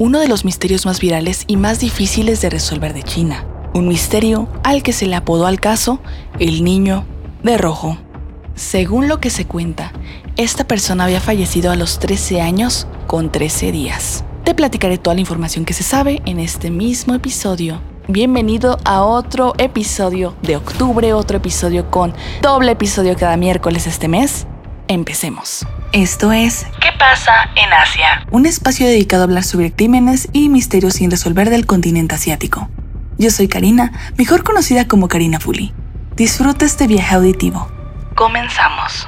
uno de los misterios más virales y más difíciles de resolver de China. Un misterio al que se le apodó al caso el niño de rojo. Según lo que se cuenta, esta persona había fallecido a los 13 años con 13 días. Te platicaré toda la información que se sabe en este mismo episodio. Bienvenido a otro episodio de octubre, otro episodio con doble episodio cada miércoles este mes. Empecemos. Esto es ¿Qué pasa en Asia? Un espacio dedicado a hablar sobre crímenes y misterios sin resolver del continente asiático. Yo soy Karina, mejor conocida como Karina Fuli. Disfruta este viaje auditivo. Comenzamos.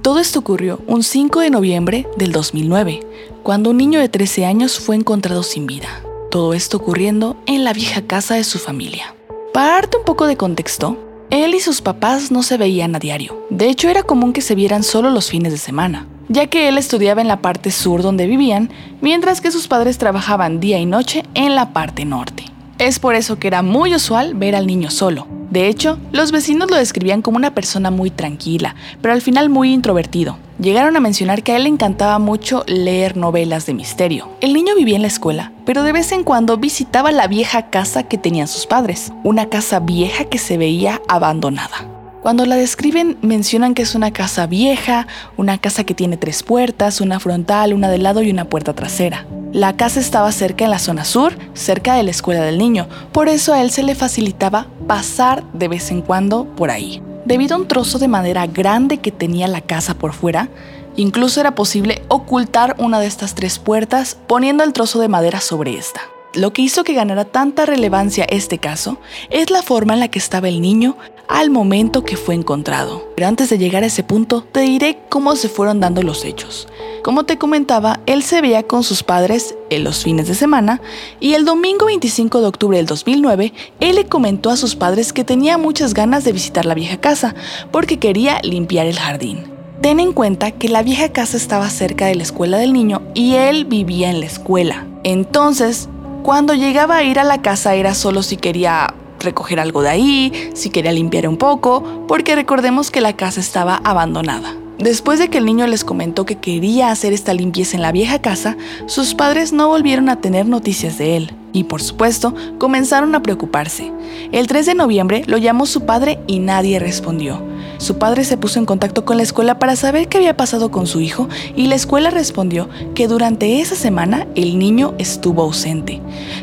Todo esto ocurrió un 5 de noviembre del 2009, cuando un niño de 13 años fue encontrado sin vida. Todo esto ocurriendo en la vieja casa de su familia. Para darte un poco de contexto, él y sus papás no se veían a diario. De hecho, era común que se vieran solo los fines de semana, ya que él estudiaba en la parte sur donde vivían, mientras que sus padres trabajaban día y noche en la parte norte. Es por eso que era muy usual ver al niño solo, de hecho, los vecinos lo describían como una persona muy tranquila, pero al final muy introvertido. Llegaron a mencionar que a él le encantaba mucho leer novelas de misterio. El niño vivía en la escuela, pero de vez en cuando visitaba la vieja casa que tenían sus padres, una casa vieja que se veía abandonada. Cuando la describen mencionan que es una casa vieja, una casa que tiene tres puertas, una frontal, una de lado y una puerta trasera. La casa estaba cerca en la zona sur, cerca de la escuela del niño, por eso a él se le facilitaba pasar de vez en cuando por ahí. Debido a un trozo de madera grande que tenía la casa por fuera, incluso era posible ocultar una de estas tres puertas poniendo el trozo de madera sobre esta. Lo que hizo que ganara tanta relevancia este caso es la forma en la que estaba el niño al momento que fue encontrado. Pero antes de llegar a ese punto, te diré cómo se fueron dando los hechos. Como te comentaba, él se veía con sus padres en los fines de semana y el domingo 25 de octubre del 2009, él le comentó a sus padres que tenía muchas ganas de visitar la vieja casa porque quería limpiar el jardín. Ten en cuenta que la vieja casa estaba cerca de la escuela del niño y él vivía en la escuela. Entonces, cuando llegaba a ir a la casa era solo si quería recoger algo de ahí, si quería limpiar un poco, porque recordemos que la casa estaba abandonada. Después de que el niño les comentó que quería hacer esta limpieza en la vieja casa, sus padres no volvieron a tener noticias de él y por supuesto comenzaron a preocuparse. El 3 de noviembre lo llamó su padre y nadie respondió. Su padre se puso en contacto con la escuela para saber qué había pasado con su hijo y la escuela respondió que durante esa semana el niño estuvo ausente.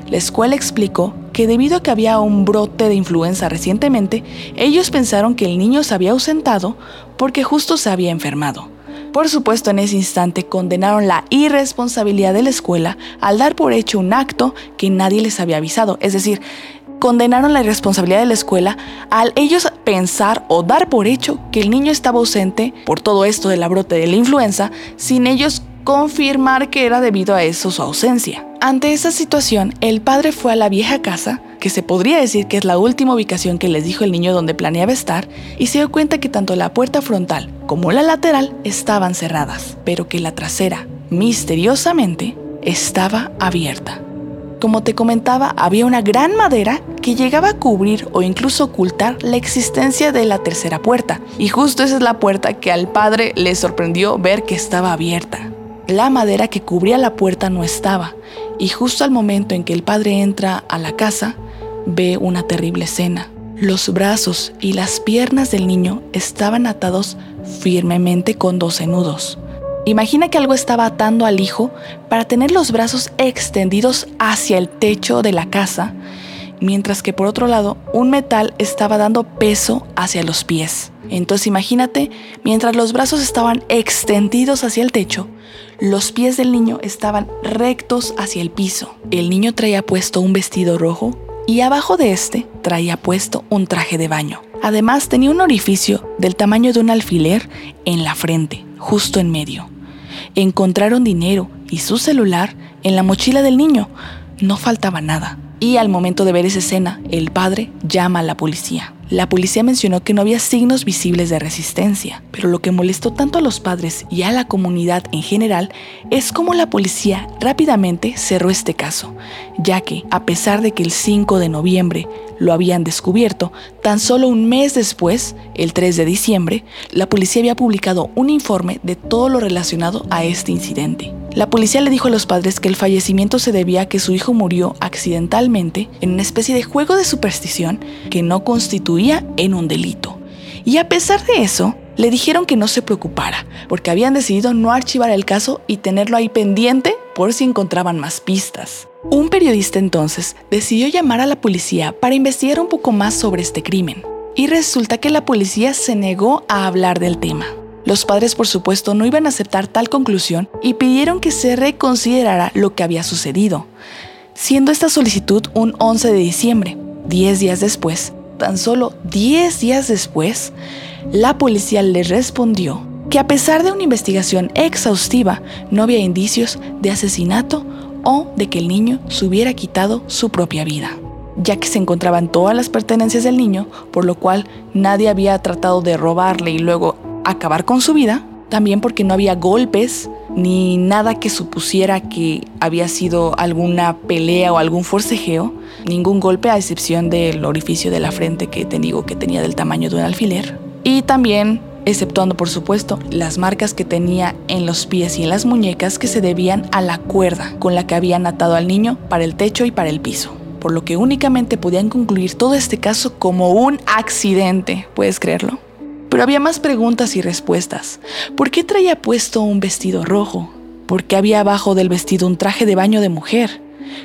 La escuela explicó que debido a que había un brote de influenza recientemente, ellos pensaron que el niño se había ausentado porque justo se había enfermado. Por supuesto, en ese instante condenaron la irresponsabilidad de la escuela al dar por hecho un acto que nadie les había avisado, es decir, condenaron la irresponsabilidad de la escuela al ellos pensar o dar por hecho que el niño estaba ausente por todo esto de la brote de la influenza sin ellos confirmar que era debido a eso su ausencia. Ante esa situación, el padre fue a la vieja casa, que se podría decir que es la última ubicación que les dijo el niño donde planeaba estar, y se dio cuenta que tanto la puerta frontal como la lateral estaban cerradas, pero que la trasera, misteriosamente, estaba abierta. Como te comentaba, había una gran madera que llegaba a cubrir o incluso ocultar la existencia de la tercera puerta. Y justo esa es la puerta que al padre le sorprendió ver que estaba abierta. La madera que cubría la puerta no estaba. Y justo al momento en que el padre entra a la casa, ve una terrible escena. Los brazos y las piernas del niño estaban atados firmemente con 12 nudos. Imagina que algo estaba atando al hijo para tener los brazos extendidos hacia el techo de la casa, mientras que por otro lado un metal estaba dando peso hacia los pies. Entonces imagínate, mientras los brazos estaban extendidos hacia el techo, los pies del niño estaban rectos hacia el piso. El niño traía puesto un vestido rojo y abajo de este traía puesto un traje de baño. Además tenía un orificio del tamaño de un alfiler en la frente, justo en medio. Encontraron dinero y su celular en la mochila del niño. No faltaba nada. Y al momento de ver esa escena, el padre llama a la policía. La policía mencionó que no había signos visibles de resistencia, pero lo que molestó tanto a los padres y a la comunidad en general es cómo la policía rápidamente cerró este caso, ya que, a pesar de que el 5 de noviembre lo habían descubierto, tan solo un mes después, el 3 de diciembre, la policía había publicado un informe de todo lo relacionado a este incidente. La policía le dijo a los padres que el fallecimiento se debía a que su hijo murió accidentalmente en una especie de juego de superstición que no constituía en un delito. Y a pesar de eso, le dijeron que no se preocupara, porque habían decidido no archivar el caso y tenerlo ahí pendiente por si encontraban más pistas. Un periodista entonces decidió llamar a la policía para investigar un poco más sobre este crimen, y resulta que la policía se negó a hablar del tema. Los padres, por supuesto, no iban a aceptar tal conclusión y pidieron que se reconsiderara lo que había sucedido, siendo esta solicitud un 11 de diciembre, 10 días después. Tan solo 10 días después, la policía le respondió que a pesar de una investigación exhaustiva, no había indicios de asesinato o de que el niño se hubiera quitado su propia vida, ya que se encontraban todas las pertenencias del niño, por lo cual nadie había tratado de robarle y luego acabar con su vida, también porque no había golpes ni nada que supusiera que había sido alguna pelea o algún forcejeo, ningún golpe a excepción del orificio de la frente que te digo que tenía del tamaño de un alfiler. Y también, exceptuando por supuesto las marcas que tenía en los pies y en las muñecas que se debían a la cuerda con la que habían atado al niño para el techo y para el piso. Por lo que únicamente podían concluir todo este caso como un accidente, ¿puedes creerlo? Pero había más preguntas y respuestas. ¿Por qué traía puesto un vestido rojo? ¿Por qué había abajo del vestido un traje de baño de mujer?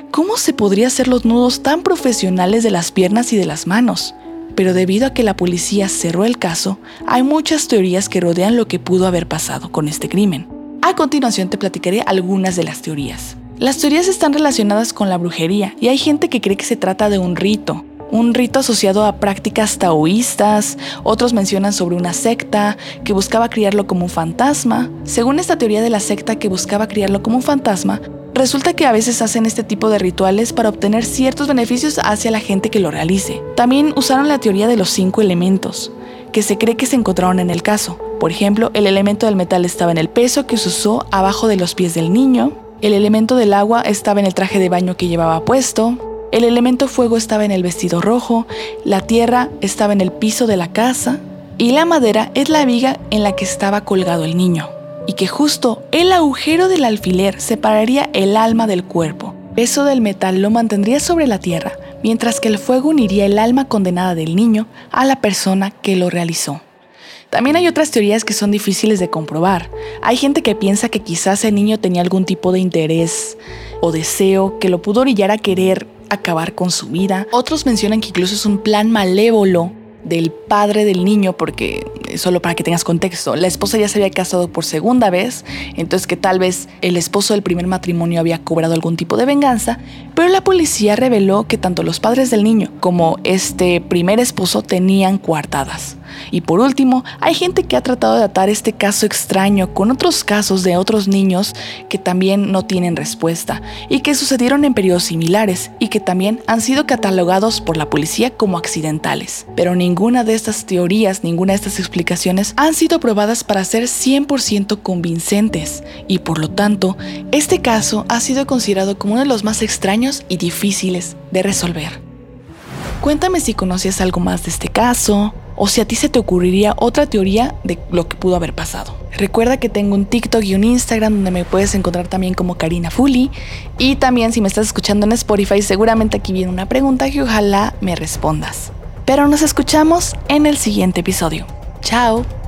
¿Cómo se podría hacer los nudos tan profesionales de las piernas y de las manos? Pero debido a que la policía cerró el caso, hay muchas teorías que rodean lo que pudo haber pasado con este crimen. A continuación te platicaré algunas de las teorías. Las teorías están relacionadas con la brujería y hay gente que cree que se trata de un rito, un rito asociado a prácticas taoístas, otros mencionan sobre una secta que buscaba criarlo como un fantasma. Según esta teoría de la secta que buscaba criarlo como un fantasma, resulta que a veces hacen este tipo de rituales para obtener ciertos beneficios hacia la gente que lo realice. También usaron la teoría de los cinco elementos, que se cree que se encontraron en el caso. Por ejemplo, el elemento del metal estaba en el peso que se usó abajo de los pies del niño, el elemento del agua estaba en el traje de baño que llevaba puesto, el elemento fuego estaba en el vestido rojo, la tierra estaba en el piso de la casa y la madera es la viga en la que estaba colgado el niño. Y que justo el agujero del alfiler separaría el alma del cuerpo. Peso del metal lo mantendría sobre la tierra, mientras que el fuego uniría el alma condenada del niño a la persona que lo realizó. También hay otras teorías que son difíciles de comprobar. Hay gente que piensa que quizás el niño tenía algún tipo de interés o deseo que lo pudo orillar a querer acabar con su vida. Otros mencionan que incluso es un plan malévolo del padre del niño, porque solo para que tengas contexto, la esposa ya se había casado por segunda vez, entonces que tal vez el esposo del primer matrimonio había cobrado algún tipo de venganza, pero la policía reveló que tanto los padres del niño como este primer esposo tenían coartadas. Y por último, hay gente que ha tratado de atar este caso extraño con otros casos de otros niños que también no tienen respuesta y que sucedieron en periodos similares y que también han sido catalogados por la policía como accidentales. Pero ninguna de estas teorías, ninguna de estas explicaciones han sido probadas para ser 100% convincentes y por lo tanto, este caso ha sido considerado como uno de los más extraños y difíciles de resolver. Cuéntame si conoces algo más de este caso o si a ti se te ocurriría otra teoría de lo que pudo haber pasado. Recuerda que tengo un TikTok y un Instagram donde me puedes encontrar también como Karina Fully. Y también si me estás escuchando en Spotify, seguramente aquí viene una pregunta que ojalá me respondas. Pero nos escuchamos en el siguiente episodio. Chao.